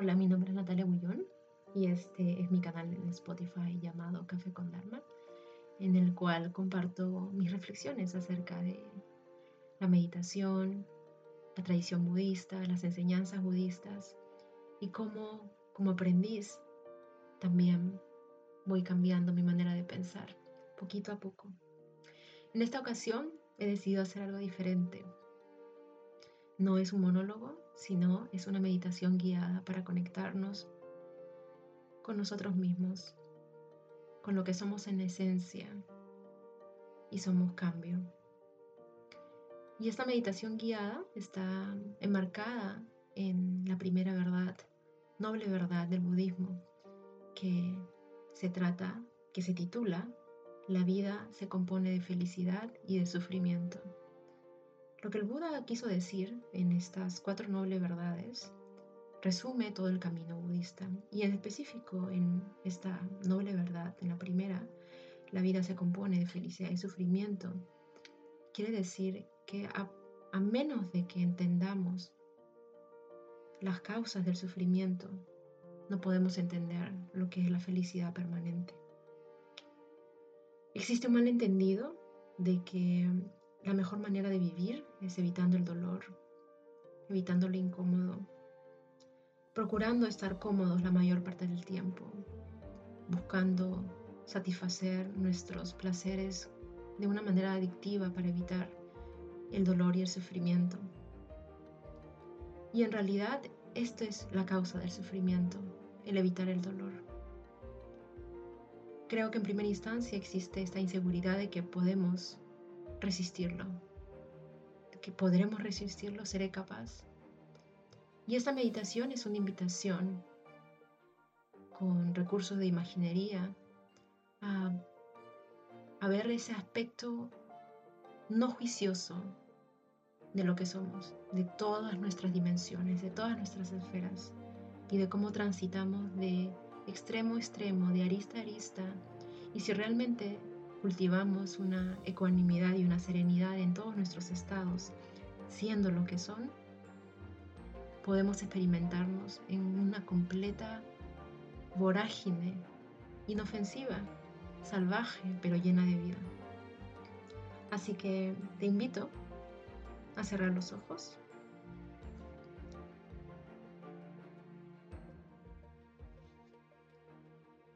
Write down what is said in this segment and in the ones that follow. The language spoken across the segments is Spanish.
Hola, mi nombre es Natalia Bullón y este es mi canal en Spotify llamado Café con Dharma, en el cual comparto mis reflexiones acerca de la meditación, la tradición budista, las enseñanzas budistas y cómo como aprendiz también voy cambiando mi manera de pensar poquito a poco. En esta ocasión he decidido hacer algo diferente. No es un monólogo, sino es una meditación guiada para conectarnos con nosotros mismos, con lo que somos en esencia y somos cambio. Y esta meditación guiada está enmarcada en la primera verdad, noble verdad del budismo, que se trata, que se titula La vida se compone de felicidad y de sufrimiento. Lo que el Buda quiso decir en estas cuatro nobles verdades resume todo el camino budista y en específico en esta noble verdad, en la primera, la vida se compone de felicidad y sufrimiento, quiere decir que a, menos de que entendamos las causas del sufrimiento, no podemos entender lo que es la felicidad permanente. Existe un malentendido de que la mejor manera de vivir es evitando el dolor, evitando lo incómodo, procurando estar cómodos la mayor parte del tiempo, buscando satisfacer nuestros placeres de una manera adictiva para evitar el dolor y el sufrimiento. Y en realidad esto es la causa del sufrimiento, el evitar el dolor. Creo que en primera instancia existe esta inseguridad de que podemos resistirlo, que podremos resistirlo, seré capaz. Y esta meditación es una invitación con recursos de imaginería a, a ver ese aspecto no juicioso de lo que somos, de todas nuestras dimensiones, de todas nuestras esferas y de cómo transitamos de extremo a extremo, de arista a arista. Y si realmente cultivamos una ecuanimidad y una serenidad en todos nuestros estados, siendo lo que son, podemos experimentarnos en una completa vorágine inofensiva, salvaje, pero llena de vida. Así que te invito a cerrar los ojos.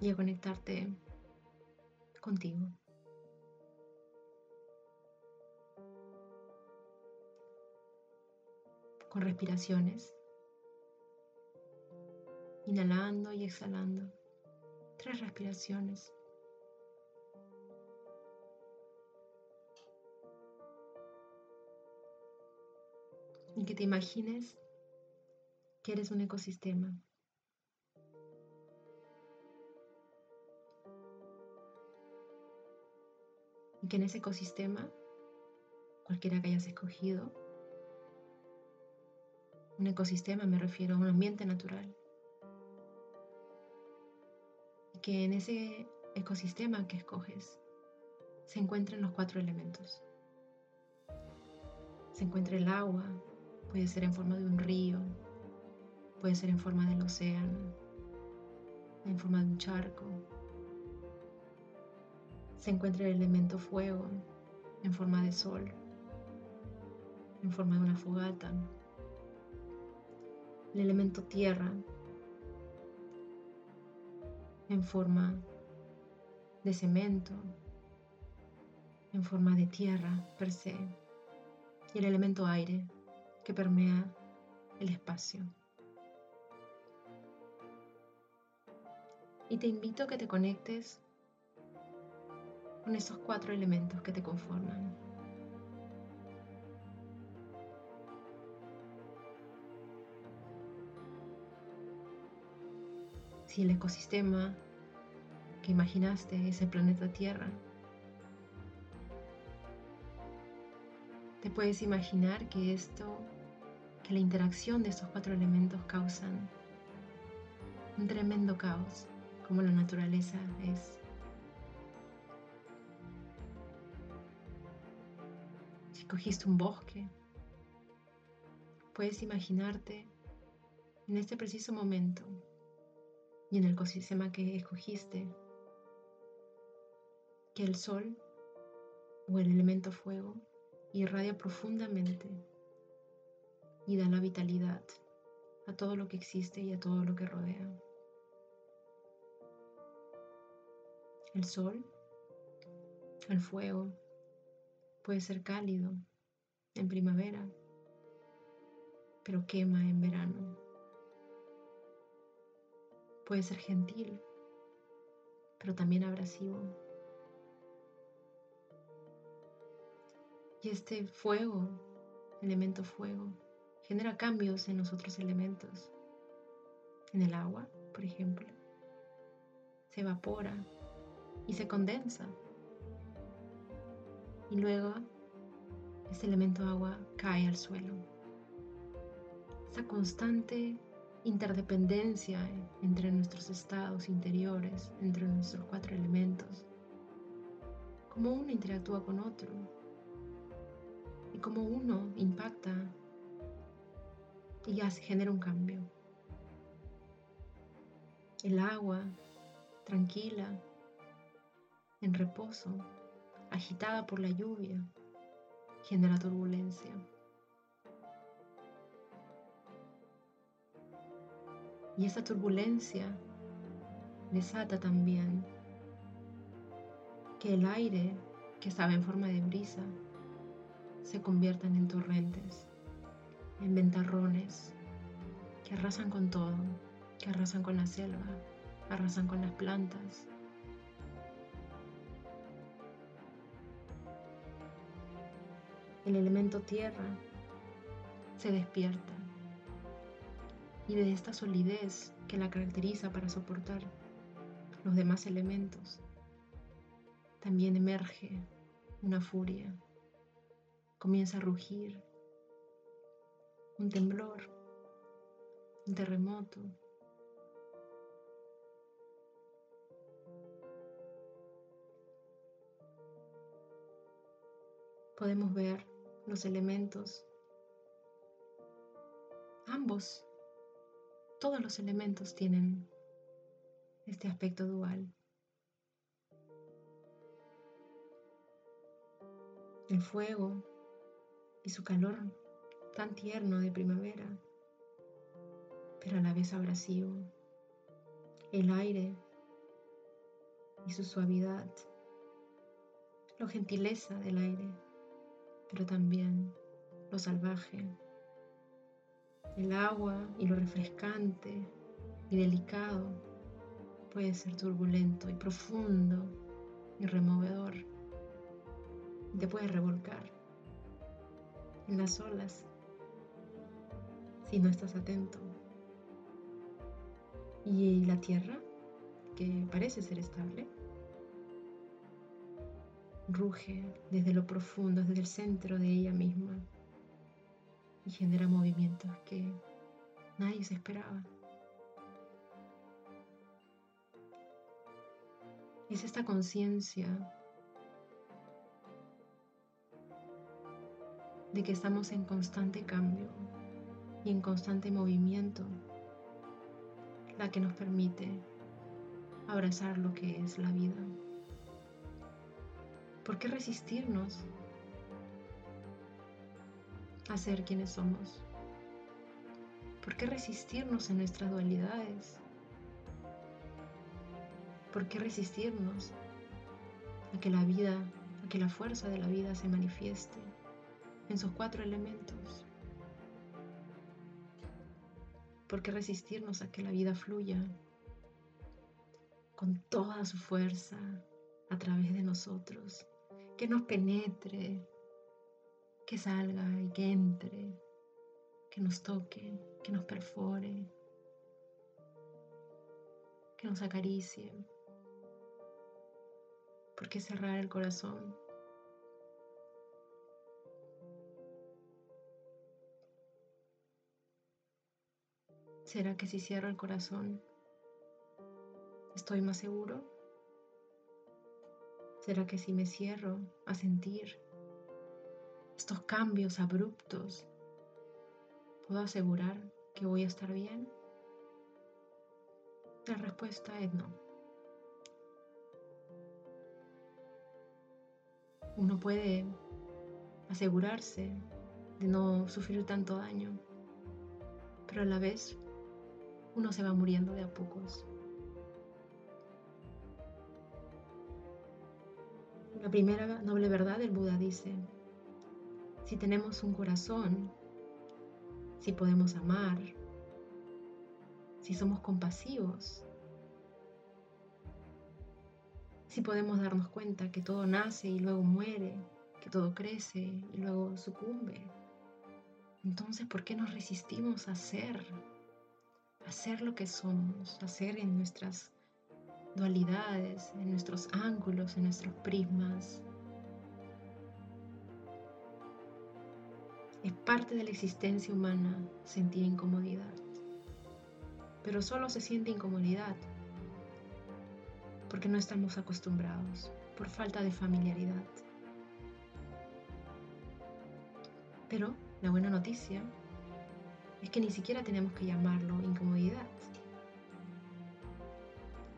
Y a conectarte contigo. Con respiraciones. Inhalando y exhalando. Tres respiraciones. y que te imagines que eres un ecosistema. Y que en ese ecosistema, cualquiera que hayas escogido, un ecosistema me refiero a un ambiente natural. Y que en ese ecosistema que escoges se encuentren los cuatro elementos. Se encuentra el agua, Puede ser en forma de un río, puede ser en forma del océano, en forma de un charco. Se encuentra el elemento fuego en forma de sol, en forma de una fogata. El elemento tierra en forma de cemento, en forma de tierra per se. Y el elemento aire que permea el espacio. Y te invito a que te conectes con esos cuatro elementos que te conforman. Si el ecosistema que imaginaste es el planeta Tierra, te puedes imaginar que esto que la interacción de estos cuatro elementos causan un tremendo caos, como la naturaleza es. Si cogiste un bosque, puedes imaginarte en este preciso momento y en el ecosistema que escogiste, que el sol o el elemento fuego irradia profundamente y da la vitalidad a todo lo que existe y a todo lo que rodea. El sol, el fuego, puede ser cálido en primavera, pero quema en verano. Puede ser gentil, pero también abrasivo. Y este fuego, elemento fuego, genera cambios en los otros elementos. En el agua, por ejemplo, se evapora y se condensa. Y luego este elemento agua cae al suelo. Esa constante interdependencia entre nuestros estados interiores, entre nuestros cuatro elementos, cómo uno interactúa con otro y cómo uno impacta y genera un cambio. El agua, tranquila, en reposo, agitada por la lluvia, genera turbulencia. Y esa turbulencia desata también que el aire que estaba en forma de brisa se conviertan en torrentes, en ventarrones que arrasan con todo, que arrasan con la selva, arrasan con las plantas. El elemento tierra se despierta y de esta solidez que la caracteriza para soportar los demás elementos, también emerge una furia, comienza a rugir, un temblor, un terremoto. Podemos ver los elementos, ambos todos los elementos tienen este aspecto dual. El fuego y su calor tan tierno de primavera, pero a la vez abrasivo. El aire y su suavidad, lo gentileza del aire, pero también lo salvaje el agua y lo refrescante y delicado puede ser turbulento y profundo y removedor. Te puede revolcar en las olas si no estás atento. Y la tierra, que parece ser estable, ruge desde lo profundo, desde el centro de ella misma y genera movimientos que nadie se esperaba. Es esta conciencia de que estamos en constante cambio y en constante movimiento la que nos permite abrazar lo que es la vida. ¿Por qué resistirnos a ser quienes somos? ¿Por qué resistirnos en nuestras dualidades? ¿Por qué resistirnos a que la vida, a que la fuerza de la vida se manifieste en sus cuatro elementos? ¿Por qué resistirnos a que la vida fluya con toda su fuerza a través de nosotros? Que nos penetre, que salga y que entre, que nos toque, que nos perfore, que nos acaricie. ¿Por qué cerrar el corazón? ¿Será que si cierro el corazón estoy más seguro? ¿Será que si me cierro a sentir estos cambios abruptos, puedo asegurar que voy a estar bien? La respuesta es no. Uno puede asegurarse de no sufrir tanto daño, pero a la vez uno se va muriendo de a pocos. La primera noble verdad del Buda dice, si tenemos un corazón, si podemos amar, si somos compasivos, si podemos darnos cuenta que todo nace y luego muere, que todo crece y luego sucumbe, entonces ¿por qué nos resistimos a ser? A ser lo que somos, a ser en nuestras dualidades, en nuestros ángulos, en nuestros prismas. Es parte de la existencia humana sentir incomodidad, pero solo se siente incomodidad porque no estamos acostumbrados, por falta de familiaridad. Pero la buena noticia es que ni siquiera tenemos que llamarlo incomodidad.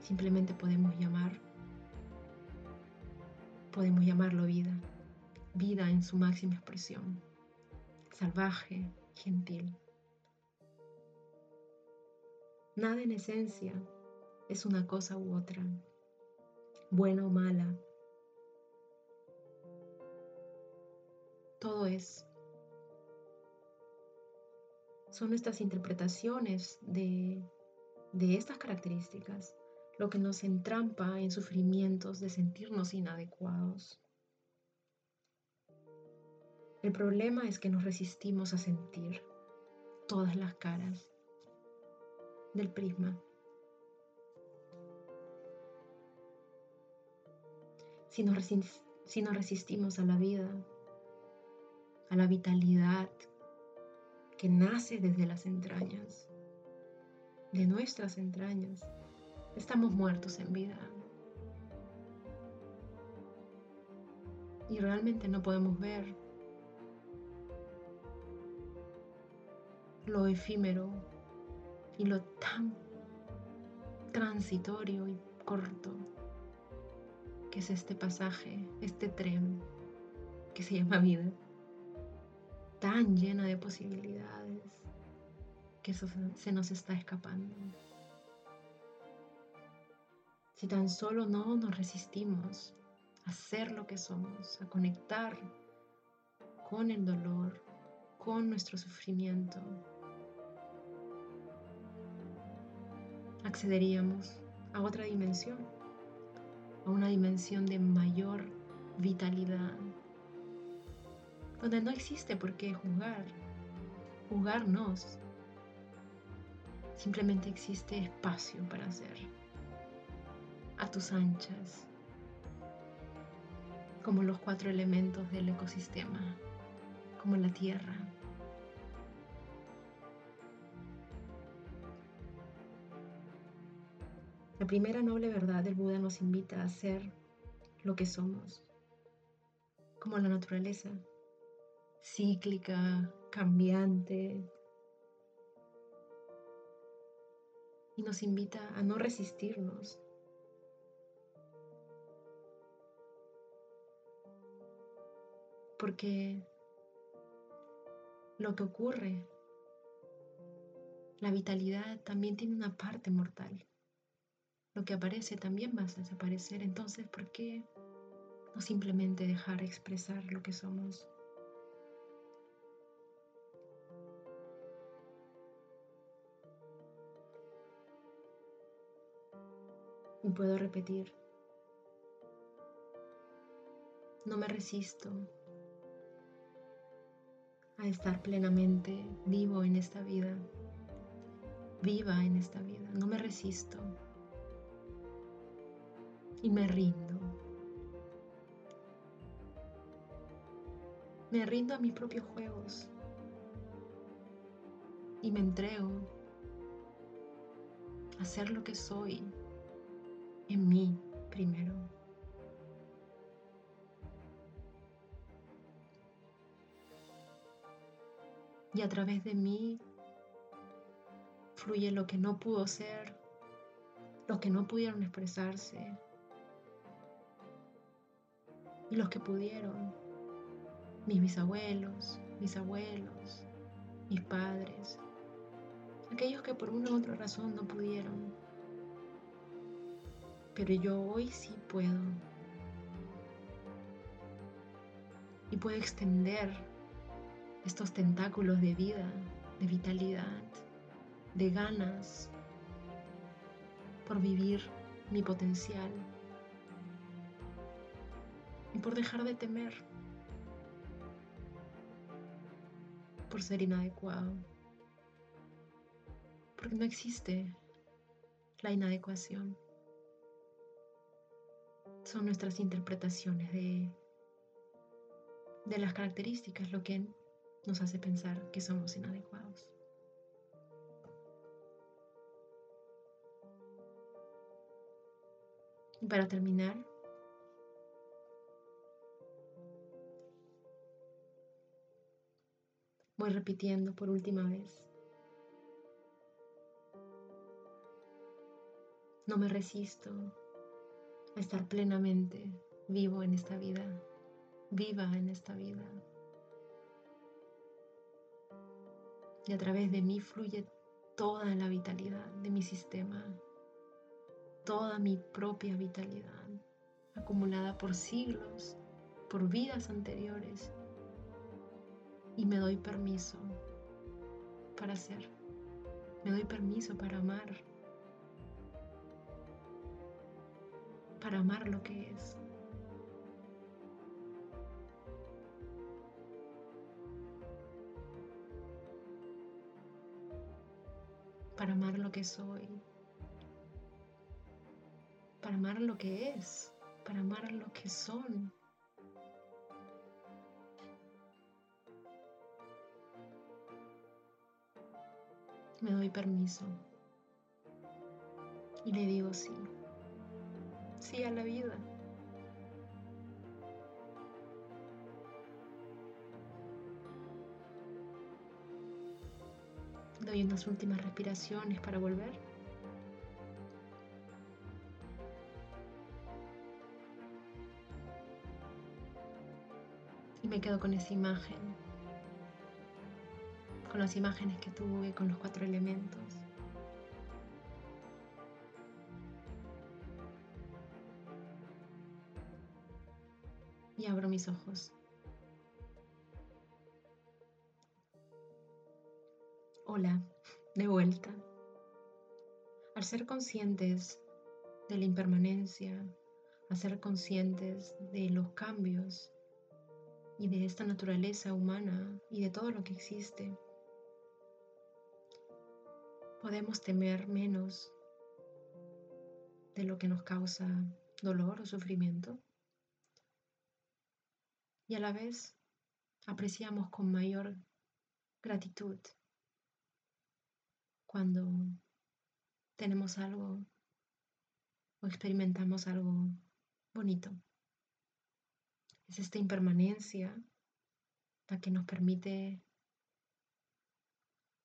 Simplemente podemos llamar, podemos llamarlo vida, vida en su máxima expresión, salvaje, gentil. Nada en esencia es una cosa u otra, buena o mala. Todo es. Son nuestras interpretaciones de, de estas características lo que nos entrampa en sufrimientos de sentirnos inadecuados. El problema es que nos resistimos a sentir todas las caras del prisma. Si nos, si nos resistimos a la vida, a la vitalidad que nace desde las entrañas, de nuestras entrañas, Estamos muertos en vida. Y realmente no podemos ver lo efímero y lo tan transitorio y corto que es este pasaje, este tren que se llama vida, tan llena de posibilidades que eso se nos está escapando. Si tan solo no nos resistimos a ser lo que somos, a conectar con el dolor, con nuestro sufrimiento, accederíamos a otra dimensión, a una dimensión de mayor vitalidad, donde no existe por qué juzgar, juzgarnos, simplemente existe espacio para ser a tus anchas, como los cuatro elementos del ecosistema, como la tierra. La primera noble verdad del Buda nos invita a ser lo que somos, como la naturaleza, cíclica, cambiante, y nos invita a no resistirnos Porque lo que ocurre, la vitalidad también tiene una parte mortal. Lo que aparece también va a desaparecer. Entonces, ¿por qué no simplemente dejar expresar lo que somos? Y puedo repetir, no me resisto a estar plenamente vivo en esta vida, viva en esta vida. No me resisto y me rindo. Me rindo a mis propios juegos y me entrego a ser lo que soy en mí primero. y a través de mí Fluye lo que no pudo ser, los que no pudieron expresarse y los que pudieron, mis bisabuelos, mis abuelos, mis padres, aquellos que por una u otra razón no pudieron. Pero yo hoy sí puedo. Y puedo extender estos tentáculos de vida, de vitalidad, de ganas por vivir mi potencial y por dejar de temer por ser inadecuado. Porque no existe la inadecuación. Son nuestras interpretaciones de, de las características lo que nos hace pensar que somos inadecuados. Y para terminar, voy repitiendo por última vez. No me resisto a estar plenamente vivo en esta vida, viva en esta vida. Y a través de mí fluye toda la vitalidad de mi sistema, toda mi propia vitalidad, acumulada por siglos, por vidas anteriores. Y me doy permiso para ser, me doy permiso para amar, para amar lo que es. Para amar lo que soy. Para amar lo que es. Para amar lo que son. Me doy permiso. Y le digo sí sí a la vida. Doy unas últimas respiraciones para volver. Y me quedo con esa imagen, las imágenes que tuve, con los cuatro elementos. y abro mis ojos. Hola, de vuelta. Al ser conscientes de la impermanencia, a ser conscientes de los cambios y de esta naturaleza humana y de todo lo que existe, podemos temer menos de lo que nos causa dolor o sufrimiento y a la vez apreciamos con mayor gratitud cuando tenemos algo o experimentamos algo bonito. Es esta impermanencia la que nos permite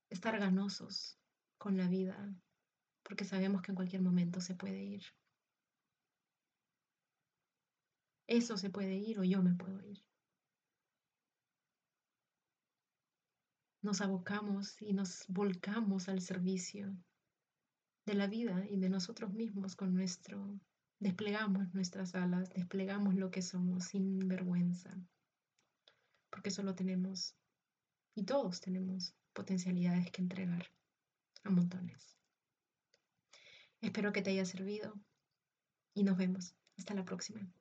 estar ganosos con la vida, porque sabemos que en cualquier momento se puede ir. Eso se puede ir o yo me puedo ir. nos abocamos y nos volcamos al servicio de la vida y de nosotros mismos con nuestro, desplegamos nuestras alas, desplegamos lo que somos sin vergüenza, porque solo tenemos, y todos tenemos, potencialidades que entregar a montones. Espero que te haya servido y nos vemos. Hasta la próxima.